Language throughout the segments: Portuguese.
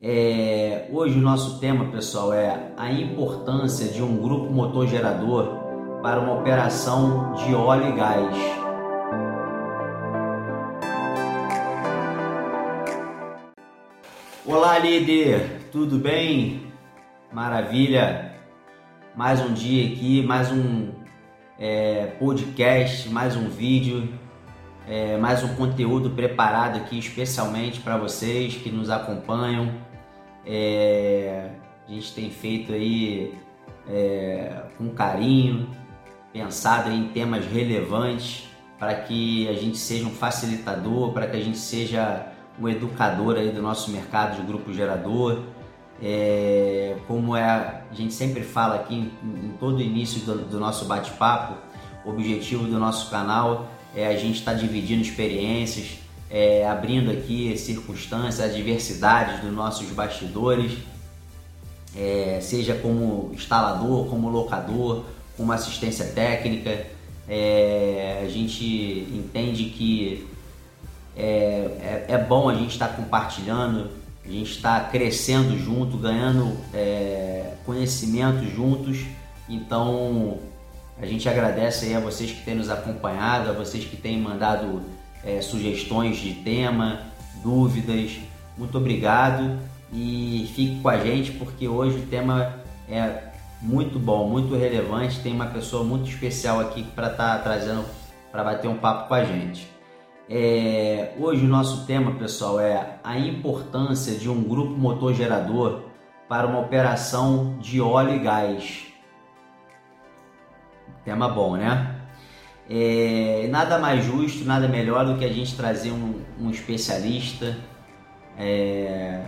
É, hoje o nosso tema, pessoal, é a importância de um grupo motor gerador para uma operação de óleo e gás. Olá, líder, tudo bem? Maravilha! Mais um dia aqui, mais um é, podcast, mais um vídeo é, mais um conteúdo preparado aqui especialmente para vocês que nos acompanham. É, a gente tem feito aí é, com carinho, pensado em temas relevantes para que a gente seja um facilitador, para que a gente seja um educador aí do nosso mercado de grupo gerador. É, como é, a gente sempre fala aqui em, em todo início do, do nosso bate-papo, o objetivo do nosso canal é, a gente está dividindo experiências, é, abrindo aqui circunstâncias, adversidades dos nossos bastidores, é, seja como instalador, como locador, como assistência técnica. É, a gente entende que é, é, é bom a gente estar tá compartilhando, a gente está crescendo junto, ganhando é, conhecimento juntos. Então a gente agradece aí a vocês que têm nos acompanhado, a vocês que têm mandado é, sugestões de tema, dúvidas. Muito obrigado e fique com a gente porque hoje o tema é muito bom, muito relevante. Tem uma pessoa muito especial aqui para estar tá trazendo para bater um papo com a gente. É, hoje o nosso tema, pessoal, é a importância de um grupo motor gerador para uma operação de óleo e gás. Tema bom, né? É, nada mais justo, nada melhor do que a gente trazer um, um especialista, é,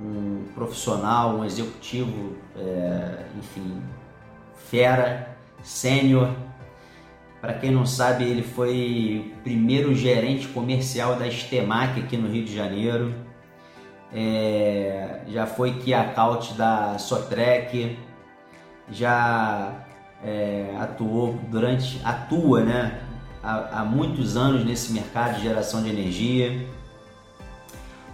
um profissional, um executivo, é, enfim, fera, sênior. Para quem não sabe, ele foi o primeiro gerente comercial da Estemac aqui no Rio de Janeiro. É, já foi key account da Sotrec, já é, atuou durante, atua né, há, há, muitos anos nesse mercado de geração de energia.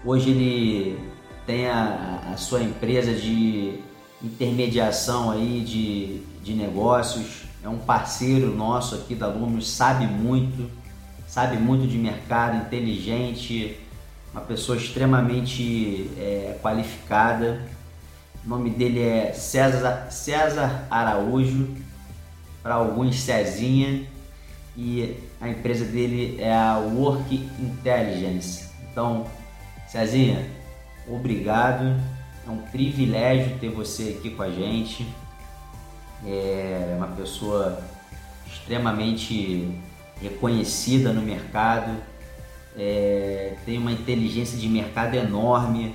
Hoje ele tem a, a sua empresa de intermediação aí de, de negócios, é um parceiro nosso aqui da Lumios, sabe muito, sabe muito de mercado, inteligente, uma pessoa extremamente é, qualificada. O nome dele é César, César Araújo para alguns Cezinha e a empresa dele é a Work Intelligence. Então, Cezinha, obrigado. É um privilégio ter você aqui com a gente. É uma pessoa extremamente reconhecida no mercado, é, tem uma inteligência de mercado enorme.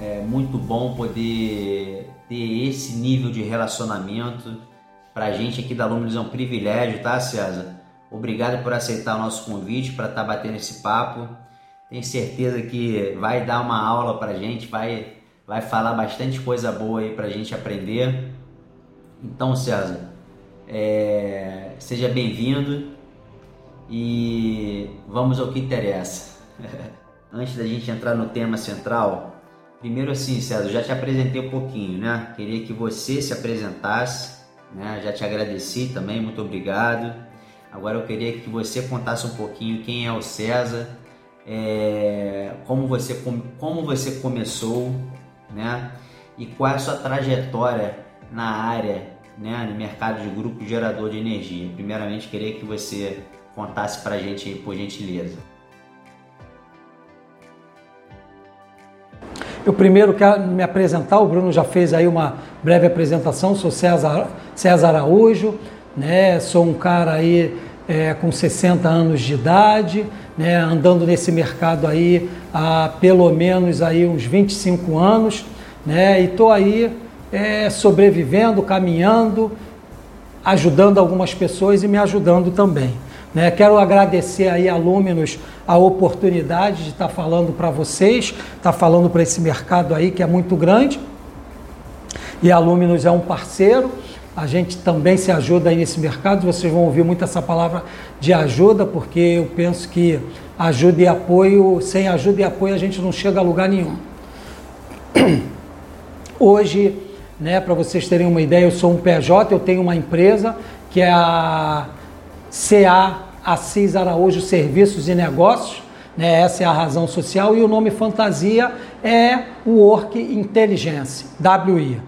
É muito bom poder ter esse nível de relacionamento para a gente aqui da Luminous é um privilégio, tá, César? Obrigado por aceitar o nosso convite para estar tá batendo esse papo. Tenho certeza que vai dar uma aula para a gente, vai, vai falar bastante coisa boa aí para a gente aprender. Então, César, é, seja bem-vindo e vamos ao que interessa. Antes da gente entrar no tema central, primeiro assim, César, já te apresentei um pouquinho, né? Queria que você se apresentasse né? Já te agradeci também, muito obrigado. Agora eu queria que você contasse um pouquinho quem é o César, é, como, você, como você começou, né? E qual é a sua trajetória na área, né? no mercado de grupo gerador de energia. Primeiramente, queria que você contasse para a gente, por gentileza. Eu primeiro quero me apresentar, o Bruno já fez aí uma breve apresentação, sou César, César Araújo, né? sou um cara aí é, com 60 anos de idade, né? andando nesse mercado aí há pelo menos aí uns 25 anos, né? e estou aí é, sobrevivendo, caminhando, ajudando algumas pessoas e me ajudando também. Né? Quero agradecer aí a a oportunidade de estar tá falando para vocês, estar tá falando para esse mercado aí que é muito grande. E a é um parceiro, a gente também se ajuda aí nesse mercado. Vocês vão ouvir muito essa palavra de ajuda, porque eu penso que ajuda e apoio, sem ajuda e apoio a gente não chega a lugar nenhum. Hoje, né, para vocês terem uma ideia, eu sou um PJ, eu tenho uma empresa que é a CA Assis Araújo Serviços e Negócios, né, essa é a razão social, e o nome fantasia é Work Intelligence, WI.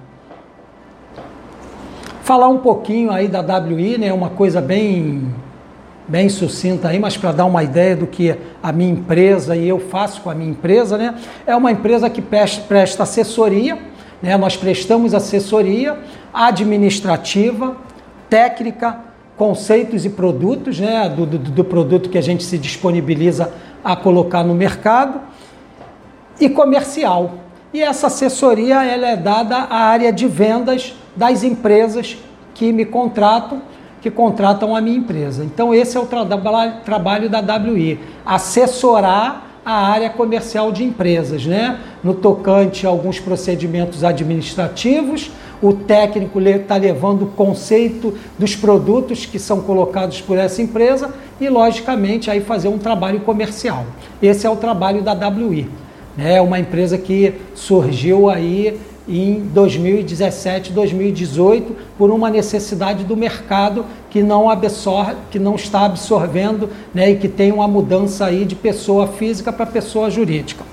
Falar um pouquinho aí da WI, né, uma coisa bem bem sucinta aí, mas para dar uma ideia do que a minha empresa e eu faço com a minha empresa, né? É uma empresa que presta assessoria, né? Nós prestamos assessoria administrativa, técnica, conceitos e produtos, né? Do, do, do produto que a gente se disponibiliza a colocar no mercado e comercial. E essa assessoria ela é dada à área de vendas das empresas que me contratam que contratam a minha empresa. Então, esse é o tra trabalho da WI, assessorar a área comercial de empresas, né? No tocante a alguns procedimentos administrativos, o técnico está levando o conceito dos produtos que são colocados por essa empresa e, logicamente, aí fazer um trabalho comercial. Esse é o trabalho da WI. É uma empresa que surgiu aí em 2017, 2018, por uma necessidade do mercado que não absorve, que não está absorvendo, né, e que tem uma mudança aí de pessoa física para pessoa jurídica.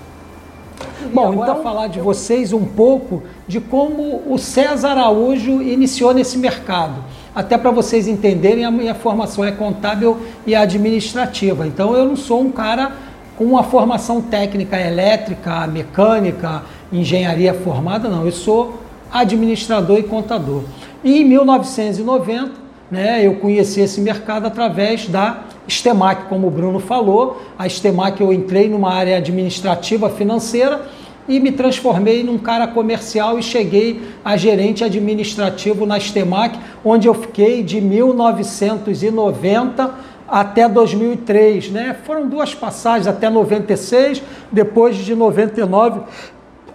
Bom, então falar de vocês um pouco de como o César Araújo iniciou nesse mercado. Até para vocês entenderem, a minha formação é contábil e administrativa. Então eu não sou um cara com uma formação técnica elétrica, mecânica, engenharia formada, não. Eu sou administrador e contador. E em 1990, né, eu conheci esse mercado através da Stemac, como o Bruno falou. A Stemac eu entrei numa área administrativa financeira e me transformei num cara comercial e cheguei a gerente administrativo na Stemac, onde eu fiquei de 1990 até 2003, né? Foram duas passagens até 96, depois de 99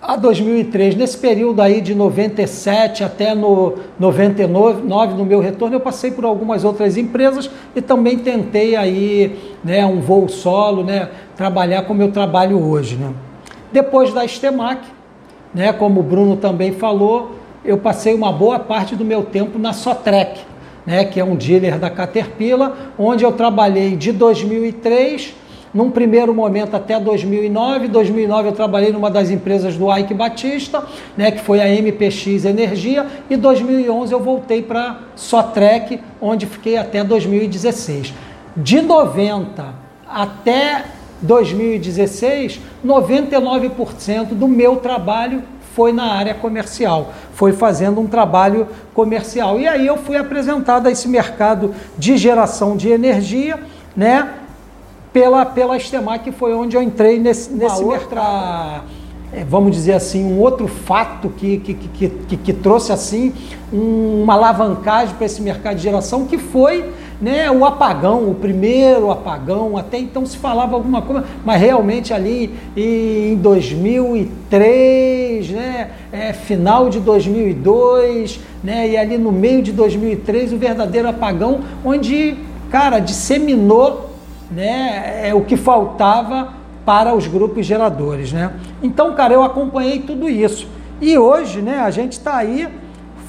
a 2003, nesse período aí de 97 até no 99, no meu retorno, eu passei por algumas outras empresas e também tentei aí, né, um voo solo, né, trabalhar como eu trabalho hoje, né. Depois da Stemac, né, como o Bruno também falou, eu passei uma boa parte do meu tempo na Sotrec, né, que é um dealer da Caterpillar, onde eu trabalhei de 2003 num primeiro momento até 2009. 2009 eu trabalhei numa das empresas do Ike Batista, né, que foi a MPX Energia, e 2011 eu voltei para Sotrec, onde fiquei até 2016. De 90 até 2016, 99% do meu trabalho foi na área comercial, foi fazendo um trabalho comercial. E aí eu fui apresentado a esse mercado de geração de energia, né? pela, pela Estemac, que foi onde eu entrei nesse, nesse mercado. É, vamos dizer assim, um outro fato que, que, que, que, que trouxe assim um, uma alavancagem para esse mercado de geração, que foi né, o apagão, o primeiro apagão, até então se falava alguma coisa, mas realmente ali em 2003, né, é, final de 2002, né, e ali no meio de 2003, o verdadeiro apagão, onde, cara, disseminou né, é o que faltava para os grupos geradores, né? Então, cara, eu acompanhei tudo isso. E hoje, né, a gente está aí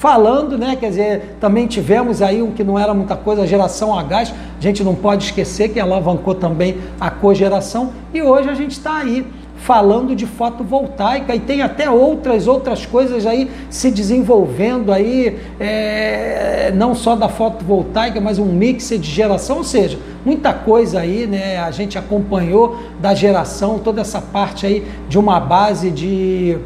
falando, né, quer dizer, também tivemos aí um que não era muita coisa, a geração a gás, a gente não pode esquecer que alavancou também a cogeração, e hoje a gente está aí falando de fotovoltaica e tem até outras outras coisas aí se desenvolvendo aí, é, não só da fotovoltaica, mas um mix de geração, ou seja, muita coisa aí, né? A gente acompanhou da geração, toda essa parte aí de uma base de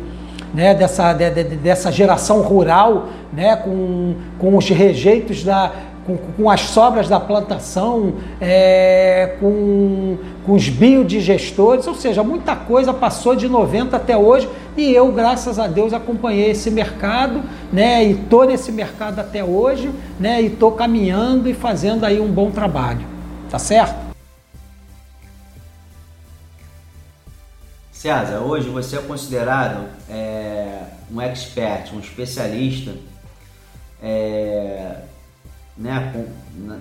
né, dessa, de, de, dessa geração rural, né, com, com os rejeitos da, com, com as sobras da plantação, é, com, com os biodigestores, ou seja, muita coisa passou de 90 até hoje e eu, graças a Deus, acompanhei esse mercado, né, e estou nesse mercado até hoje, né, e estou caminhando e fazendo aí um bom trabalho, tá certo? César, hoje você é considerado é, um expert, um especialista é, né,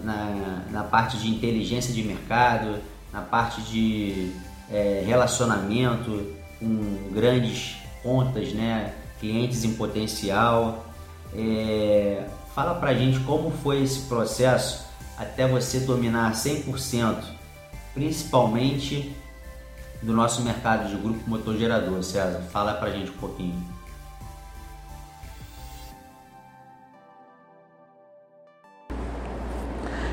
na, na parte de inteligência de mercado, na parte de é, relacionamento com grandes contas, né? clientes em potencial. É, fala pra gente como foi esse processo até você dominar 100%, principalmente do nosso mercado de grupo motor gerador, César. Fala pra gente um pouquinho.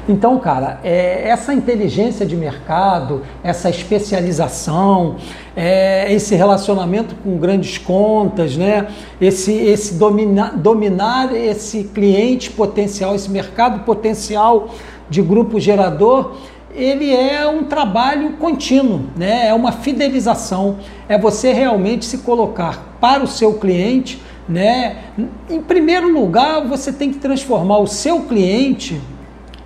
Então, cara, é, essa inteligência de mercado, essa especialização, é, esse relacionamento com grandes contas, né? esse, esse domina, dominar esse cliente potencial, esse mercado potencial de grupo gerador, ele é um trabalho contínuo, né? é uma fidelização, é você realmente se colocar para o seu cliente. Né? Em primeiro lugar, você tem que transformar o seu cliente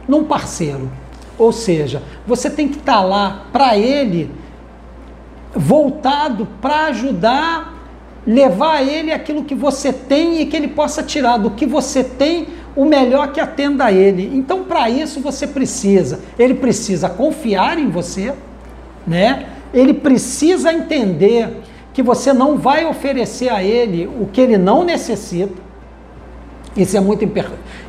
num parceiro. Ou seja, você tem que estar tá lá para ele, voltado para ajudar, levar a ele aquilo que você tem e que ele possa tirar do que você tem o melhor que atenda a ele. Então, para isso você precisa, ele precisa confiar em você, né? Ele precisa entender que você não vai oferecer a ele o que ele não necessita. Isso é muito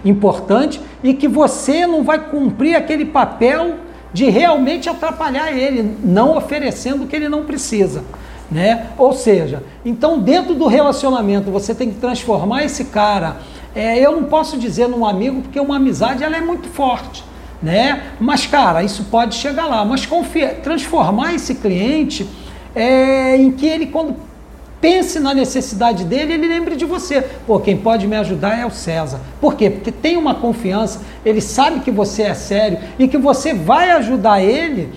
importante e que você não vai cumprir aquele papel de realmente atrapalhar ele, não oferecendo o que ele não precisa. Né? Ou seja, então dentro do relacionamento você tem que transformar esse cara. É, eu não posso dizer num amigo porque uma amizade ela é muito forte, né? Mas cara, isso pode chegar lá. Mas confia, transformar esse cliente é, em que ele quando pense na necessidade dele, ele lembre de você. Pô, quem pode me ajudar é o César. Por quê? Porque tem uma confiança, ele sabe que você é sério e que você vai ajudar ele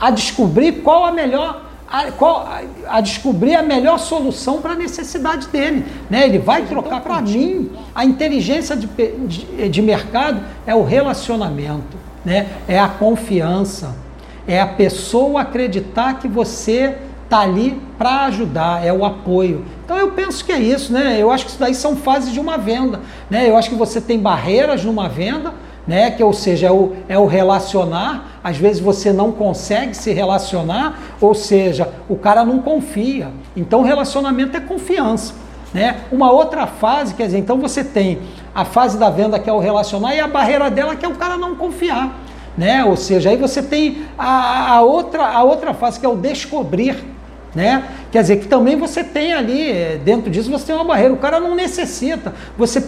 a descobrir qual a melhor a, qual, a, a descobrir a melhor solução para a necessidade dele. Né? Ele vai trocar para mim. A inteligência de, de, de mercado é o relacionamento, né? é a confiança, é a pessoa acreditar que você está ali para ajudar, é o apoio. Então eu penso que é isso, né? Eu acho que isso daí são fases de uma venda, né? Eu acho que você tem barreiras numa venda, né? Que ou seja, é o, é o relacionar. Às vezes você não consegue se relacionar, ou seja, o cara não confia. Então relacionamento é confiança, né? Uma outra fase, quer dizer, então você tem a fase da venda que é o relacionar e a barreira dela que é o cara não confiar. Né? Ou seja, aí você tem a, a, outra, a outra fase que é o descobrir, né? Quer dizer que também você tem ali, eh, dentro disso, você tem uma barreira. O cara não necessita. Você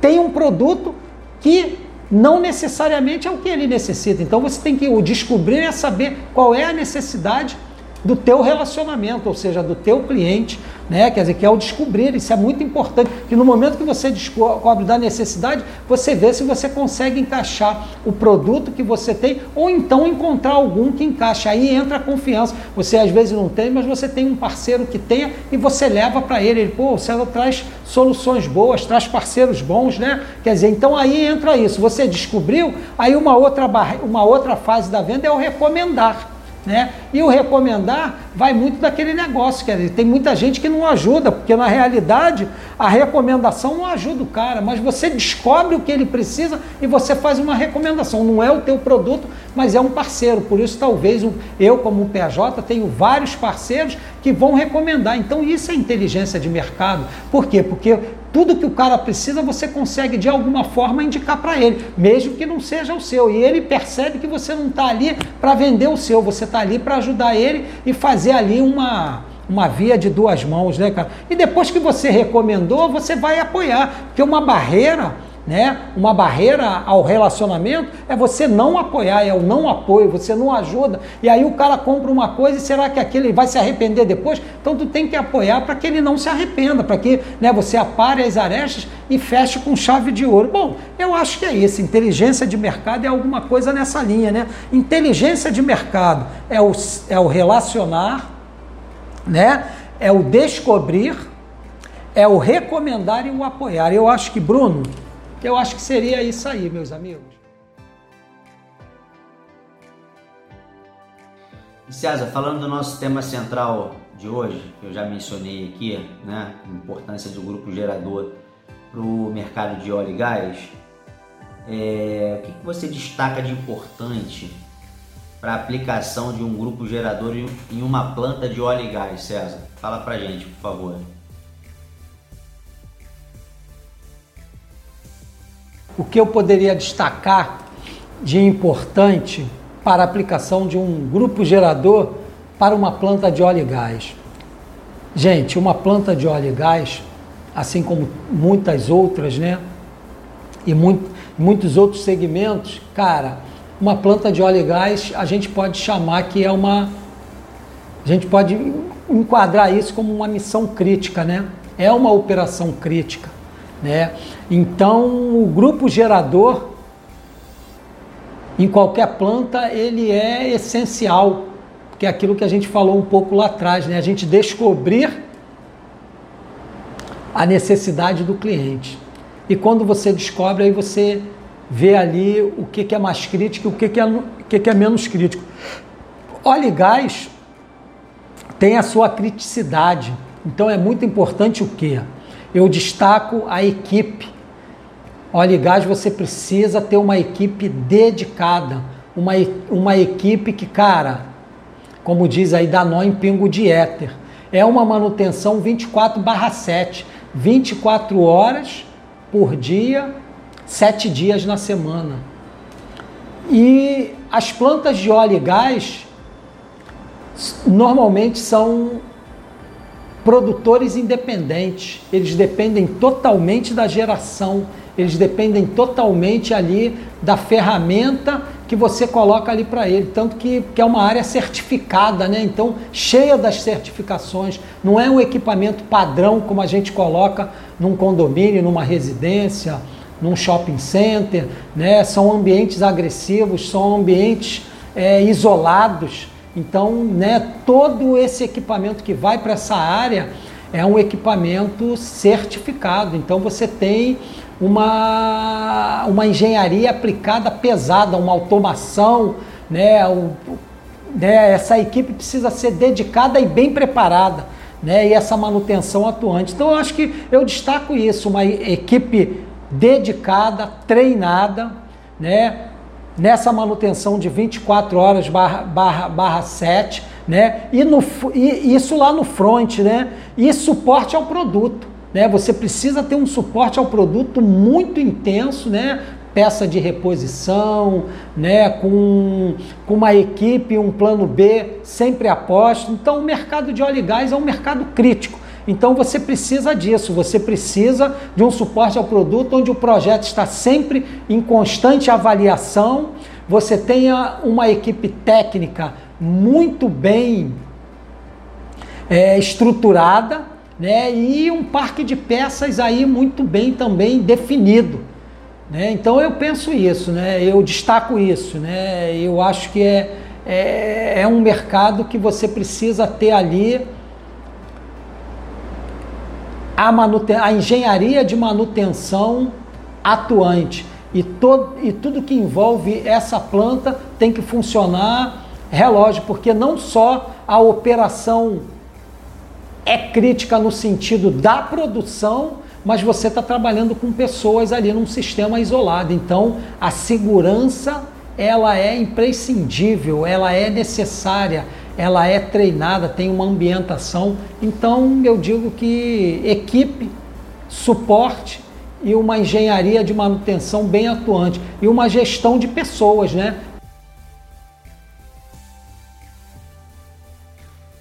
tem um produto que não necessariamente é o que ele necessita. Então você tem que o descobrir é saber qual é a necessidade do teu relacionamento, ou seja, do teu cliente, né? Quer dizer, que é o descobrir, isso é muito importante, que no momento que você descobre da necessidade, você vê se você consegue encaixar o produto que você tem, ou então encontrar algum que encaixe. Aí entra a confiança. Você às vezes não tem, mas você tem um parceiro que tenha e você leva para ele. Ele, pô, o traz soluções boas, traz parceiros bons, né? Quer dizer, então aí entra isso. Você descobriu, aí uma outra, uma outra fase da venda é o recomendar. Né? E o recomendar vai muito daquele negócio, quer dizer, tem muita gente que não ajuda, porque na realidade a recomendação não ajuda o cara, mas você descobre o que ele precisa e você faz uma recomendação. Não é o teu produto, mas é um parceiro. Por isso, talvez eu, como PJ, tenho vários parceiros que vão recomendar. Então, isso é inteligência de mercado. Por quê? Porque tudo que o cara precisa você consegue de alguma forma indicar para ele, mesmo que não seja o seu. E ele percebe que você não está ali para vender o seu, você está ali para ajudar ele e fazer ali uma, uma via de duas mãos, né, cara? E depois que você recomendou, você vai apoiar, porque uma barreira né? Uma barreira ao relacionamento é você não apoiar, é o não apoio, você não ajuda. E aí o cara compra uma coisa e será que aquele vai se arrepender depois? Então tu tem que apoiar para que ele não se arrependa, para que né, você apare as arestas e feche com chave de ouro. Bom, eu acho que é isso. Inteligência de mercado é alguma coisa nessa linha, né? Inteligência de mercado é o, é o relacionar, né? É o descobrir, é o recomendar e o apoiar. Eu acho que, Bruno, eu acho que seria isso aí, meus amigos. César, falando do nosso tema central de hoje, que eu já mencionei aqui, né, a importância do grupo gerador para o mercado de óleo e gás, é, o que, que você destaca de importante para aplicação de um grupo gerador em uma planta de óleo e gás, César? Fala para gente, por favor. O que eu poderia destacar de importante para a aplicação de um grupo gerador para uma planta de óleo e gás? Gente, uma planta de óleo e gás, assim como muitas outras, né? E muito, muitos outros segmentos, cara, uma planta de óleo e gás a gente pode chamar que é uma. A gente pode enquadrar isso como uma missão crítica, né? É uma operação crítica, né? Então, o grupo gerador em qualquer planta ele é essencial, que é aquilo que a gente falou um pouco lá atrás, né? A gente descobrir a necessidade do cliente. E quando você descobre, aí você vê ali o que, que é mais crítico e o que, que, é, o que, que é menos crítico. Óleo e gás tem a sua criticidade. Então é muito importante o que? Eu destaco a equipe. Óleo e gás você precisa ter uma equipe dedicada, uma, uma equipe que, cara, como diz aí, dá nó em pingo de éter. É uma manutenção 24 barra 7, 24 horas por dia, sete dias na semana. E as plantas de óleo e gás normalmente são produtores independentes. Eles dependem totalmente da geração, eles dependem totalmente ali da ferramenta que você coloca ali para ele. Tanto que, que é uma área certificada, né? Então, cheia das certificações. Não é um equipamento padrão como a gente coloca num condomínio, numa residência num shopping center, né? são ambientes agressivos, são ambientes é, isolados. Então, né, todo esse equipamento que vai para essa área é um equipamento certificado. Então, você tem uma, uma engenharia aplicada pesada, uma automação, né, o, né, essa equipe precisa ser dedicada e bem preparada. Né, e essa manutenção atuante. Então, eu acho que eu destaco isso, uma equipe dedicada, treinada, né? Nessa manutenção de 24 horas barra, barra, barra 7, né? E, no, e isso lá no front, né? E suporte ao produto, né? Você precisa ter um suporte ao produto muito intenso, né? Peça de reposição, né? Com, com uma equipe, um plano B sempre aposto. Então, o mercado de óleo e gás é um mercado crítico. Então você precisa disso, você precisa de um suporte ao produto onde o projeto está sempre em constante avaliação, você tenha uma equipe técnica muito bem é, estruturada, né? E um parque de peças aí muito bem também definido. Né? Então eu penso isso, né? eu destaco isso. Né? Eu acho que é, é, é um mercado que você precisa ter ali a, manuten a engenharia de manutenção atuante. E, todo, e tudo que envolve essa planta tem que funcionar relógio, porque não só a operação é crítica no sentido da produção, mas você está trabalhando com pessoas ali num sistema isolado. Então, a segurança ela é imprescindível, ela é necessária ela é treinada, tem uma ambientação. Então eu digo que equipe, suporte e uma engenharia de manutenção bem atuante e uma gestão de pessoas, né?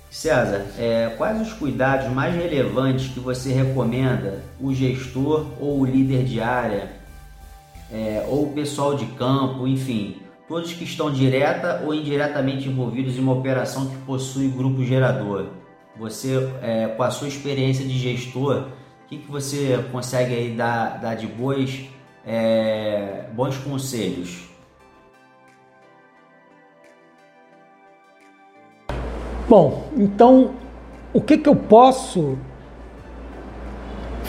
César, é, quais os cuidados mais relevantes que você recomenda o gestor ou o líder de área, é, ou o pessoal de campo, enfim, todos que estão direta ou indiretamente envolvidos em uma operação que possui grupo gerador. Você, é, com a sua experiência de gestor, o que, que você consegue aí dar, dar de boas, é, bons conselhos? Bom, então o que, que eu posso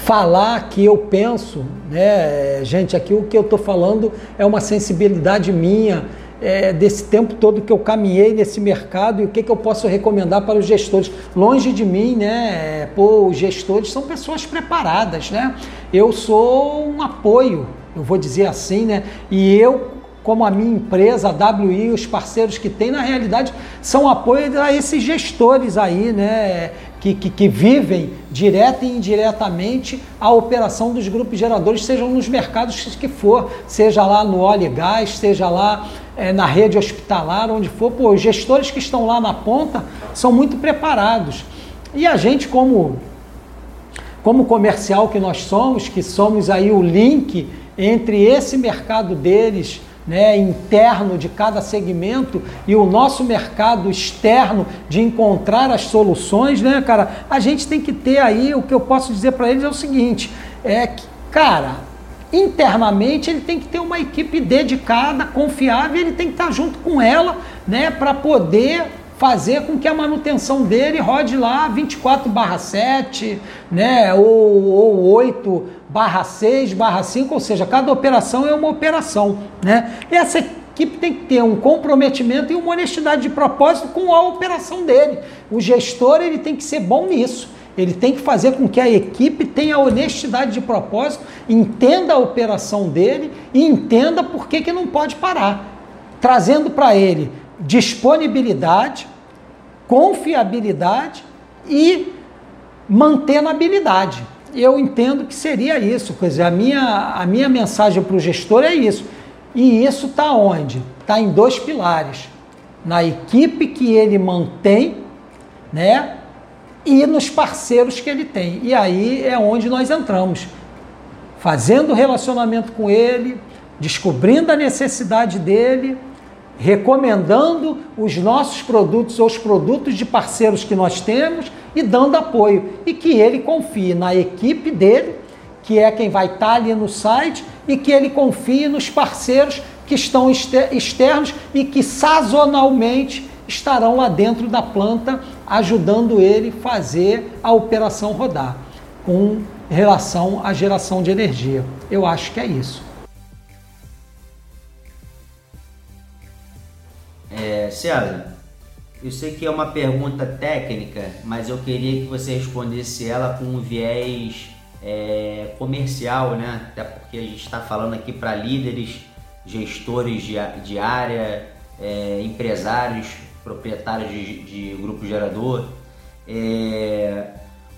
falar que eu penso, né? Gente, aqui o que eu estou falando é uma sensibilidade minha é, desse tempo todo que eu caminhei nesse mercado e o que, que eu posso recomendar para os gestores. Longe de mim, né? Pô, os gestores são pessoas preparadas, né? Eu sou um apoio, eu vou dizer assim, né? E eu como a minha empresa, a WI, os parceiros que tem, na realidade, são apoio a esses gestores aí, né? Que, que, que, vivem direta e indiretamente a operação dos grupos geradores, sejam nos mercados que for, seja lá no óleo e gás, seja lá é, na rede hospitalar, onde for. Pô, os gestores que estão lá na ponta são muito preparados. E a gente, como, como comercial que nós somos, que somos aí o link entre esse mercado deles, né, interno de cada segmento e o nosso mercado externo de encontrar as soluções, né, cara? A gente tem que ter aí o que eu posso dizer para eles é o seguinte, é que, cara, internamente ele tem que ter uma equipe dedicada, confiável, ele tem que estar junto com ela, né, para poder fazer com que a manutenção dele rode lá 24/7, né, ou, ou 8 barra 6, barra 5, ou seja, cada operação é uma operação. Né? Essa equipe tem que ter um comprometimento e uma honestidade de propósito com a operação dele. O gestor ele tem que ser bom nisso. Ele tem que fazer com que a equipe tenha honestidade de propósito, entenda a operação dele e entenda por que, que não pode parar. Trazendo para ele disponibilidade, confiabilidade e mantenabilidade eu entendo que seria isso. Quer dizer, a minha, a minha mensagem para o gestor é isso. E isso está onde? Está em dois pilares. Na equipe que ele mantém, né? E nos parceiros que ele tem. E aí é onde nós entramos. Fazendo relacionamento com ele, descobrindo a necessidade dele, recomendando os nossos produtos ou os produtos de parceiros que nós temos e dando apoio. E que ele confie na equipe dele, que é quem vai estar ali no site, e que ele confie nos parceiros que estão externos e que sazonalmente estarão lá dentro da planta ajudando ele fazer a operação rodar com relação à geração de energia. Eu acho que é isso. É, César, eu sei que é uma pergunta técnica, mas eu queria que você respondesse ela com um viés é, comercial, né? Até porque a gente está falando aqui para líderes, gestores de, de área, é, empresários, proprietários de, de grupo gerador. É,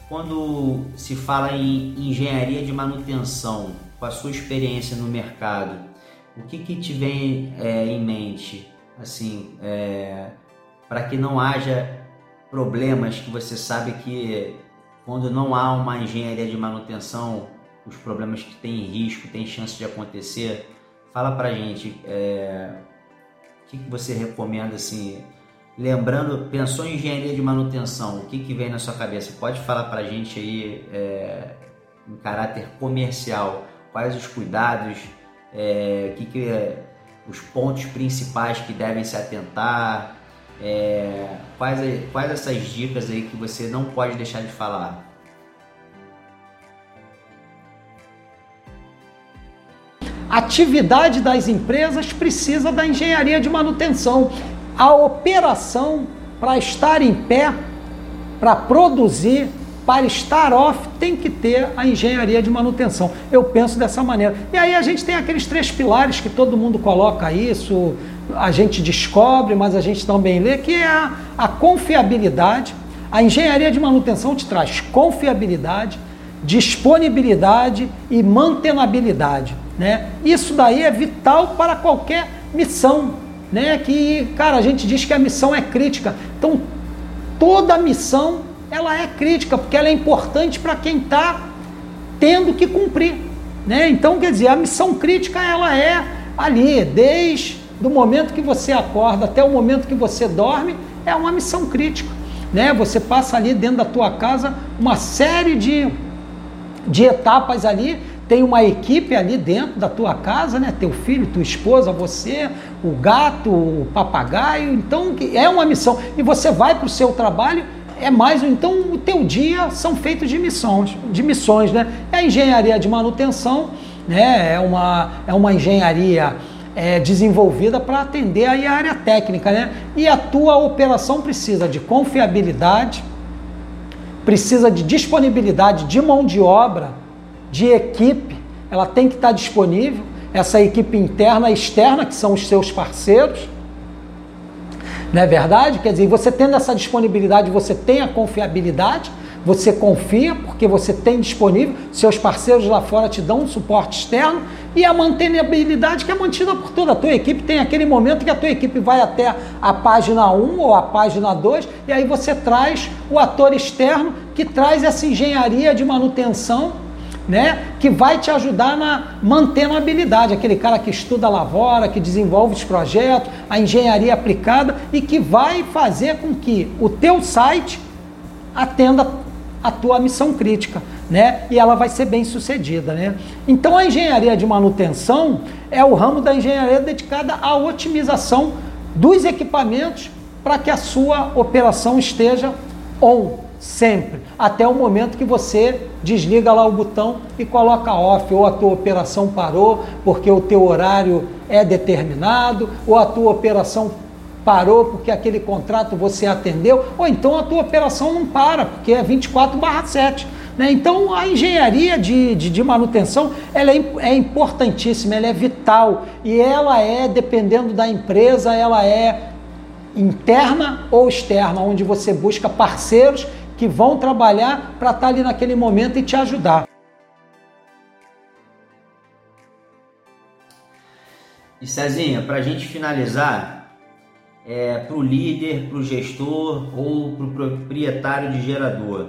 quando se fala em engenharia de manutenção, com a sua experiência no mercado, o que, que te vem é, em mente? Assim, é, para que não haja problemas que você sabe que quando não há uma engenharia de manutenção, os problemas que tem risco, tem chance de acontecer. Fala para gente é, o que, que você recomenda assim, lembrando, pensou em engenharia de manutenção, o que, que vem na sua cabeça? Pode falar para gente aí é, em caráter comercial, quais os cuidados, é, que, que é, os pontos principais que devem se atentar, é, quais, quais essas dicas aí que você não pode deixar de falar? atividade das empresas precisa da engenharia de manutenção. A operação, para estar em pé, para produzir, para estar off, tem que ter a engenharia de manutenção. Eu penso dessa maneira. E aí a gente tem aqueles três pilares que todo mundo coloca isso, a gente descobre, mas a gente também lê, que é a, a confiabilidade. A engenharia de manutenção te traz confiabilidade, disponibilidade e mantenabilidade. Né? Isso daí é vital para qualquer missão. Né? Que, cara, a gente diz que a missão é crítica. Então, toda missão ela é crítica, porque ela é importante para quem está tendo que cumprir. Né? Então, quer dizer, a missão crítica ela é ali, desde do momento que você acorda até o momento que você dorme, é uma missão crítica. Né? Você passa ali dentro da tua casa uma série de, de etapas ali, tem uma equipe ali dentro da tua casa, né? Teu filho, tua esposa, você, o gato, o papagaio. Então é uma missão. E você vai para o seu trabalho, é mais. Então o teu dia são feitos de missões, de missões, né? É a engenharia de manutenção, né? É uma, é uma engenharia é, desenvolvida para atender aí a área técnica, né? E a tua operação precisa de confiabilidade, precisa de disponibilidade de mão de obra, de equipe, ela tem que estar disponível, essa equipe interna e externa, que são os seus parceiros. Não é verdade? Quer dizer, você tendo essa disponibilidade, você tem a confiabilidade, você confia porque você tem disponível, seus parceiros lá fora te dão um suporte externo e a mantenibilidade que é mantida por toda a tua equipe. Tem aquele momento que a tua equipe vai até a página 1 ou a página 2 e aí você traz o ator externo que traz essa engenharia de manutenção né, que vai te ajudar na mantenabilidade, aquele cara que estuda a lavoura, que desenvolve os projetos, a engenharia aplicada e que vai fazer com que o teu site atenda a tua missão crítica, né? E ela vai ser bem sucedida, né? Então a engenharia de manutenção é o ramo da engenharia dedicada à otimização dos equipamentos para que a sua operação esteja on sempre, até o momento que você desliga lá o botão e coloca off, ou a tua operação parou porque o teu horário é determinado, ou a tua operação parou porque aquele contrato você atendeu, ou então a tua operação não para, porque é 24 7. Né? Então a engenharia de, de, de manutenção ela é, é, importantíssima, ela é vital e ela é, dependendo da empresa, ela é interna ou externa, onde você busca parceiros que vão trabalhar para estar tá ali naquele momento e te ajudar. E Cezinha, para a gente finalizar, é, para o líder, para o gestor ou para o proprietário de gerador.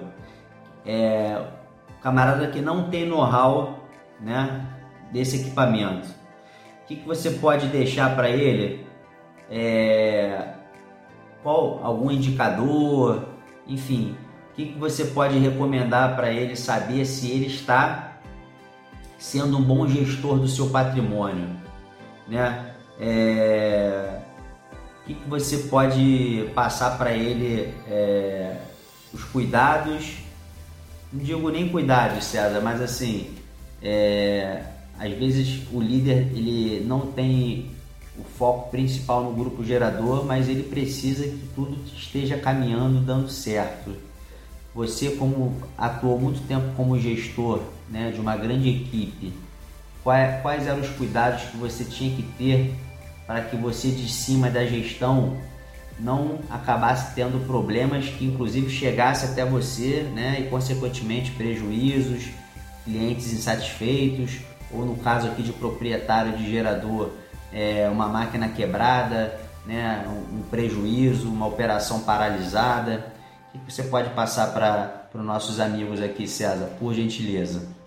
É, camarada que não tem know-how né, desse equipamento. O que, que você pode deixar para ele? É, qual algum indicador, enfim, que, que você pode recomendar para ele saber se ele está sendo um bom gestor do seu patrimônio, né? É, que, que você pode passar para ele é, os cuidados? Não digo nem cuidados, César, mas assim, é, às vezes o líder ele não tem o foco principal no grupo gerador, mas ele precisa que tudo esteja caminhando, dando certo. Você, como atuou muito tempo como gestor né, de uma grande equipe, quais, quais eram os cuidados que você tinha que ter para que você de cima da gestão não acabasse tendo problemas que inclusive chegasse até você, né, e consequentemente prejuízos, clientes insatisfeitos, ou no caso aqui de proprietário de gerador, é, uma máquina quebrada, né, um, prejuízo, uma operação paralisada. Você pode passar para os nossos amigos aqui, César, por gentileza?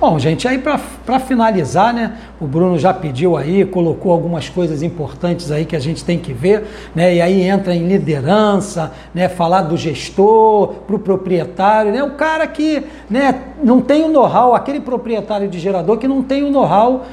Bom, gente, aí para finalizar, né? O Bruno já pediu aí, colocou algumas coisas importantes aí que a gente tem que ver, né? E aí entra em liderança, né? Falar do gestor, para o proprietário, né? O cara que né, não tem o know-how, aquele proprietário de gerador que não tem o know-how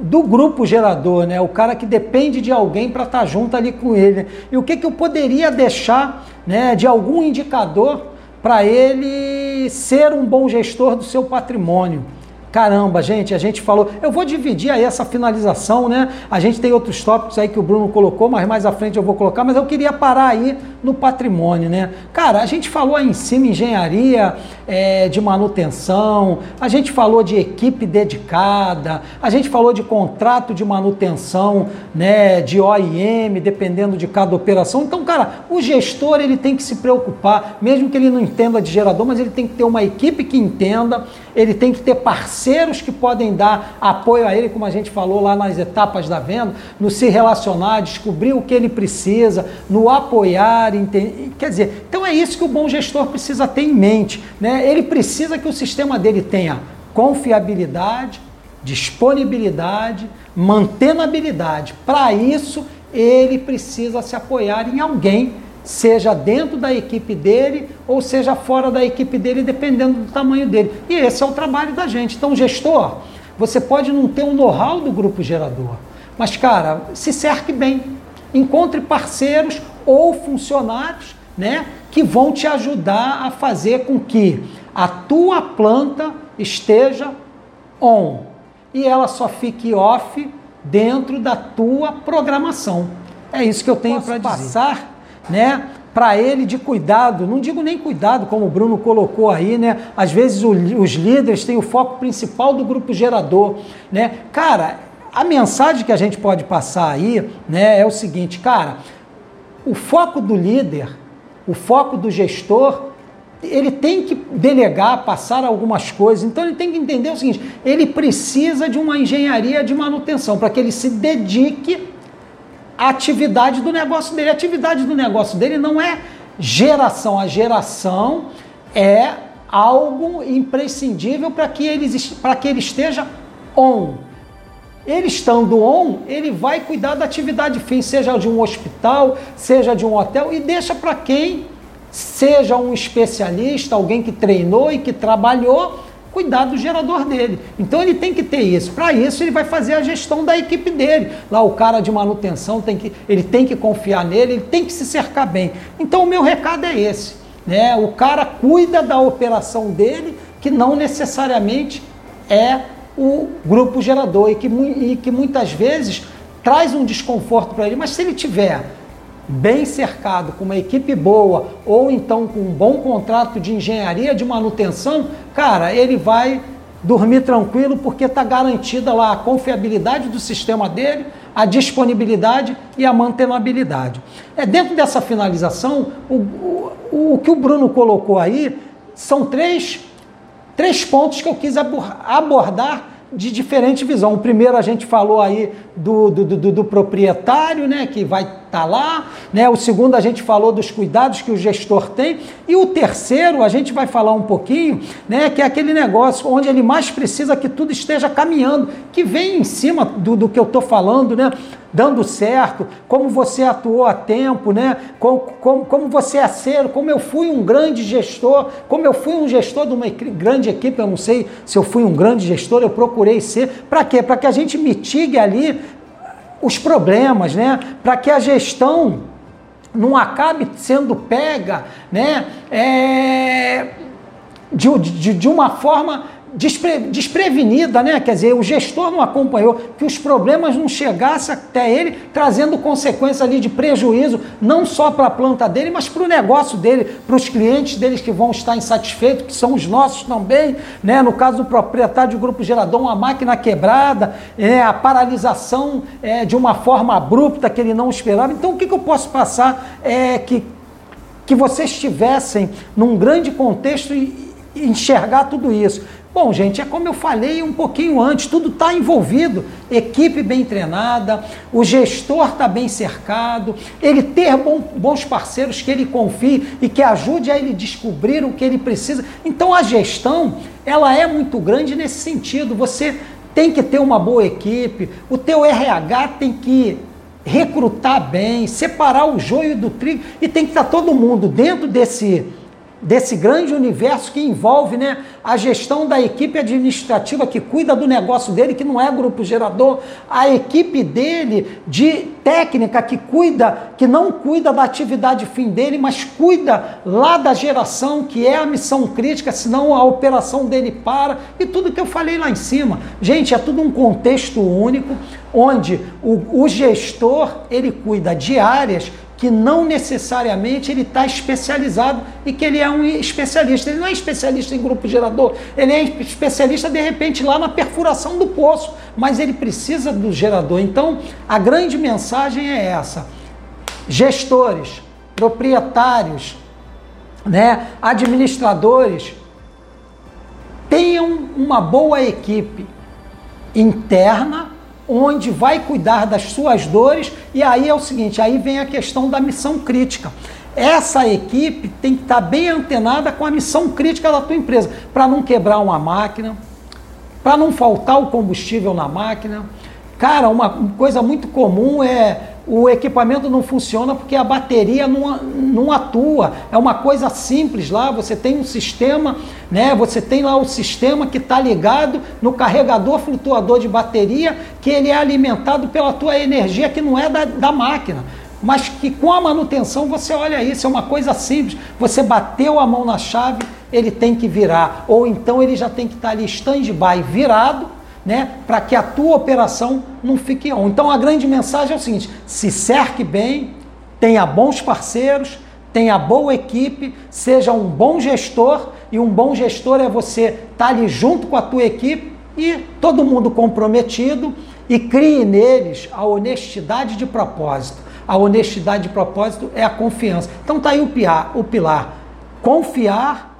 do grupo gerador, né? O cara que depende de alguém para estar tá junto ali com ele. E o que, que eu poderia deixar, né? De algum indicador para ele ser um bom gestor do seu patrimônio. Caramba, gente, a gente falou. Eu vou dividir aí essa finalização, né? A gente tem outros tópicos aí que o Bruno colocou, mas mais à frente eu vou colocar, mas eu queria parar aí no patrimônio, né? Cara, a gente falou aí em cima engenharia é, de manutenção, a gente falou de equipe dedicada, a gente falou de contrato de manutenção, né? De OIM, dependendo de cada operação. Então, cara, o gestor ele tem que se preocupar, mesmo que ele não entenda de gerador, mas ele tem que ter uma equipe que entenda, ele tem que ter parceiro parceiros que podem dar apoio a ele, como a gente falou lá nas etapas da venda, no se relacionar, descobrir o que ele precisa, no apoiar, entende? quer dizer, então é isso que o bom gestor precisa ter em mente, né? Ele precisa que o sistema dele tenha confiabilidade, disponibilidade, mantenabilidade. Para isso, ele precisa se apoiar em alguém seja dentro da equipe dele ou seja fora da equipe dele, dependendo do tamanho dele. E esse é o trabalho da gente. Então, gestor, você pode não ter o um know-how do grupo gerador, mas, cara, se cerque bem. Encontre parceiros ou funcionários né, que vão te ajudar a fazer com que a tua planta esteja on e ela só fique off dentro da tua programação. É isso que eu tenho para passar né, para ele de cuidado, não digo nem cuidado, como o Bruno colocou aí, né? Às vezes o, os líderes têm o foco principal do grupo gerador, né? Cara, a mensagem que a gente pode passar aí, né, é o seguinte, cara, o foco do líder, o foco do gestor, ele tem que delegar, passar algumas coisas. Então ele tem que entender o seguinte: ele precisa de uma engenharia de manutenção para que ele se dedique à atividade do negócio dele. A atividade do negócio dele não é geração, a geração é algo imprescindível para que, ele, que ele esteja on. Ele estando on, ele vai cuidar da atividade fim, seja de um hospital, seja de um hotel, e deixa para quem seja um especialista, alguém que treinou e que trabalhou, cuidar do gerador dele. Então ele tem que ter isso. Para isso ele vai fazer a gestão da equipe dele. Lá o cara de manutenção tem que, ele tem que confiar nele, ele tem que se cercar bem. Então o meu recado é esse, né? O cara cuida da operação dele, que não necessariamente é o grupo gerador e que, e que muitas vezes traz um desconforto para ele, mas se ele tiver bem cercado, com uma equipe boa, ou então com um bom contrato de engenharia de manutenção, cara, ele vai dormir tranquilo porque está garantida lá a confiabilidade do sistema dele, a disponibilidade e a mantenabilidade. É dentro dessa finalização, o, o, o que o Bruno colocou aí são três, três pontos que eu quis abordar de diferente visão. O primeiro a gente falou aí do, do, do, do proprietário, né, que vai estar tá lá, né? O segundo a gente falou dos cuidados que o gestor tem e o terceiro a gente vai falar um pouquinho, né, que é aquele negócio onde ele mais precisa que tudo esteja caminhando, que vem em cima do, do que eu estou falando, né? Dando certo, como você atuou a tempo, né? Como, como, como você é ser, como eu fui um grande gestor, como eu fui um gestor de uma grande equipe, eu não sei se eu fui um grande gestor, eu procurei ser. Para quê? Para que a gente mitigue ali os problemas, né? Para que a gestão não acabe sendo pega, né? É, de, de, de uma forma despre, desprevenida, né? Quer dizer, o gestor não acompanhou, que os problemas não chegassem até ele, trazendo consequências ali de prejuízo, não só para a planta dele, mas para o negócio dele, para os clientes deles que vão estar insatisfeitos, que são os nossos também, né? No caso do proprietário de grupo gerador, uma máquina quebrada, é, a paralisação é, de uma forma abrupta que ele não esperava. Então, o que, que eu posso passar é que, que vocês estivessem num grande contexto e enxergar tudo isso. Bom, gente, é como eu falei um pouquinho antes, tudo está envolvido. Equipe bem treinada, o gestor está bem cercado, ele ter bons parceiros que ele confie e que ajude a ele descobrir o que ele precisa. Então a gestão, ela é muito grande nesse sentido. Você tem que ter uma boa equipe, o teu RH tem que recrutar bem, separar o joio do trigo e tem que estar tá todo mundo dentro desse desse grande universo que envolve né, a gestão da equipe administrativa que cuida do negócio dele, que não é grupo gerador, a equipe dele de técnica que cuida, que não cuida da atividade fim dele, mas cuida lá da geração, que é a missão crítica, senão a operação dele para, e tudo que eu falei lá em cima. Gente, é tudo um contexto único, onde o, o gestor ele cuida de áreas que não necessariamente ele está especializado e que ele é um especialista. Ele não é especialista em grupo gerador, ele é especialista de repente lá na perfuração do poço, mas ele precisa do gerador. Então, a grande mensagem é essa: gestores, proprietários, né, administradores, tenham uma boa equipe interna onde vai cuidar das suas dores, e aí é o seguinte, aí vem a questão da missão crítica. Essa equipe tem que estar bem antenada com a missão crítica da tua empresa, para não quebrar uma máquina, para não faltar o combustível na máquina. Cara, uma coisa muito comum é o equipamento não funciona porque a bateria não, não atua. É uma coisa simples lá, você tem um sistema, né? Você tem lá o sistema que está ligado no carregador flutuador de bateria, que ele é alimentado pela tua energia que não é da, da máquina. Mas que com a manutenção você olha isso, é uma coisa simples. Você bateu a mão na chave, ele tem que virar. Ou então ele já tem que estar tá ali stand-by virado né, para que a tua operação não fique on. Então a grande mensagem é o seguinte: se cerque bem, tenha bons parceiros, tenha boa equipe, seja um bom gestor, e um bom gestor é você estar tá ali junto com a tua equipe e todo mundo comprometido e crie neles a honestidade de propósito. A honestidade de propósito é a confiança. Então tá aí o pilar, o pilar. Confiar,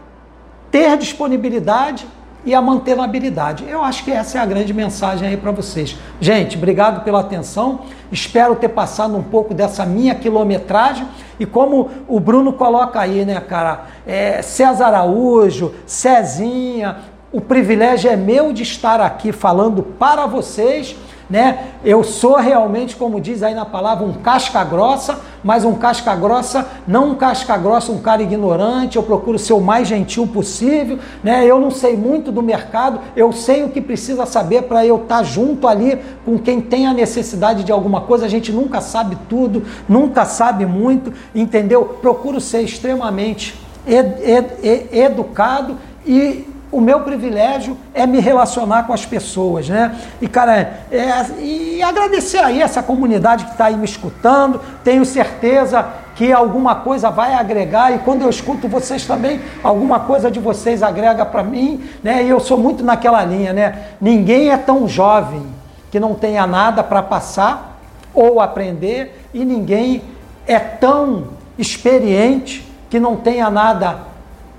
ter disponibilidade e a mantenabilidade. Eu acho que essa é a grande mensagem aí para vocês. Gente, obrigado pela atenção. Espero ter passado um pouco dessa minha quilometragem e como o Bruno coloca aí, né, cara? É, César Araújo, Cezinha, o privilégio é meu de estar aqui falando para vocês né? Eu sou realmente, como diz aí na palavra, um casca grossa, mas um casca grossa, não um casca grossa, um cara ignorante, eu procuro ser o mais gentil possível, né? Eu não sei muito do mercado, eu sei o que precisa saber para eu estar tá junto ali com quem tem a necessidade de alguma coisa. A gente nunca sabe tudo, nunca sabe muito, entendeu? Procuro ser extremamente ed ed educado e o meu privilégio é me relacionar com as pessoas, né? E, cara, é, e agradecer aí essa comunidade que está aí me escutando. Tenho certeza que alguma coisa vai agregar e quando eu escuto vocês também, alguma coisa de vocês agrega para mim, né? E eu sou muito naquela linha, né? Ninguém é tão jovem que não tenha nada para passar ou aprender e ninguém é tão experiente que não tenha nada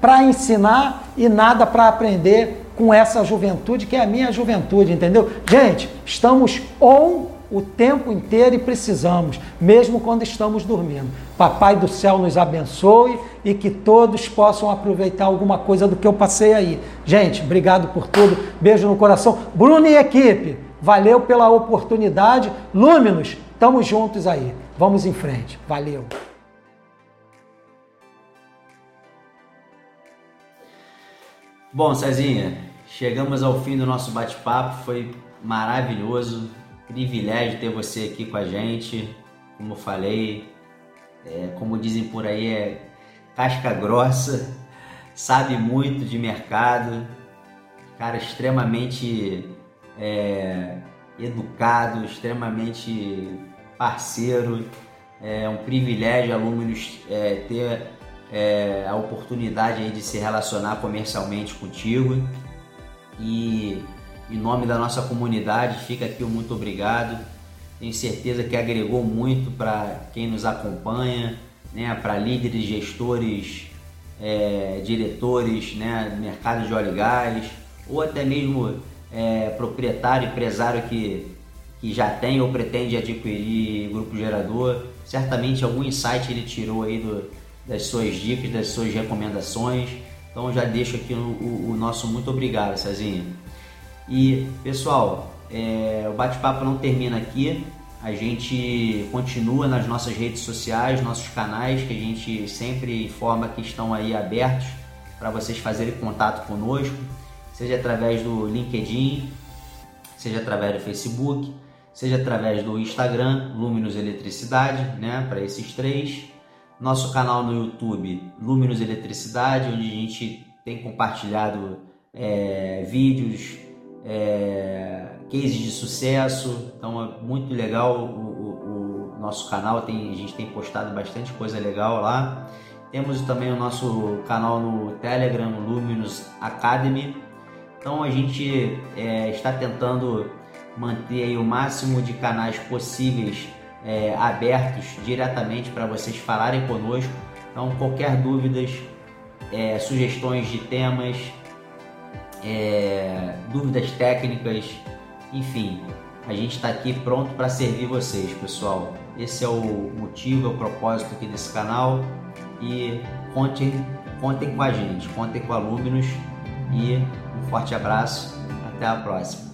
para ensinar e nada para aprender com essa juventude que é a minha juventude, entendeu? Gente, estamos on o tempo inteiro e precisamos, mesmo quando estamos dormindo. Papai do céu nos abençoe e que todos possam aproveitar alguma coisa do que eu passei aí. Gente, obrigado por tudo. Beijo no coração. Bruno e equipe, valeu pela oportunidade. Lúminos, estamos juntos aí. Vamos em frente. Valeu. Bom, Cezinha, chegamos ao fim do nosso bate-papo, foi maravilhoso, privilégio ter você aqui com a gente. Como falei, é, como dizem por aí, é casca grossa, sabe muito de mercado, cara extremamente é, educado, extremamente parceiro. É um privilégio alunos é, ter é, a oportunidade aí de se relacionar comercialmente contigo. E em nome da nossa comunidade, fica aqui o muito obrigado. Tenho certeza que agregou muito para quem nos acompanha, né, para líderes, gestores, é, diretores, né, mercado de óleo e gás, ou até mesmo é, proprietário, empresário que, que já tem ou pretende adquirir grupo gerador. Certamente algum insight ele tirou aí do, das suas dicas, das suas recomendações. Então já deixo aqui o, o, o nosso muito obrigado, Cezinha. E pessoal, é, o bate-papo não termina aqui. A gente continua nas nossas redes sociais, nossos canais, que a gente sempre informa que estão aí abertos para vocês fazerem contato conosco, seja através do LinkedIn, seja através do Facebook, seja através do Instagram, Luminous Eletricidade, né, para esses três nosso canal no YouTube, Luminous Eletricidade, onde a gente tem compartilhado é, vídeos, é, cases de sucesso. Então é muito legal o, o, o, nosso canal, tem, a gente tem postado bastante coisa legal lá. Temos também o nosso canal no Telegram, Luminous Academy. Então a gente é, está tentando manter o máximo de canais possíveis é, abertos diretamente para vocês falarem conosco. Então, qualquer dúvidas, é, sugestões de temas, é, dúvidas técnicas, enfim, a gente está aqui pronto para servir vocês, pessoal. Esse é o motivo, é o propósito aqui desse canal e contem, contem com a gente, contem com a Luminous e um forte abraço, até a próxima.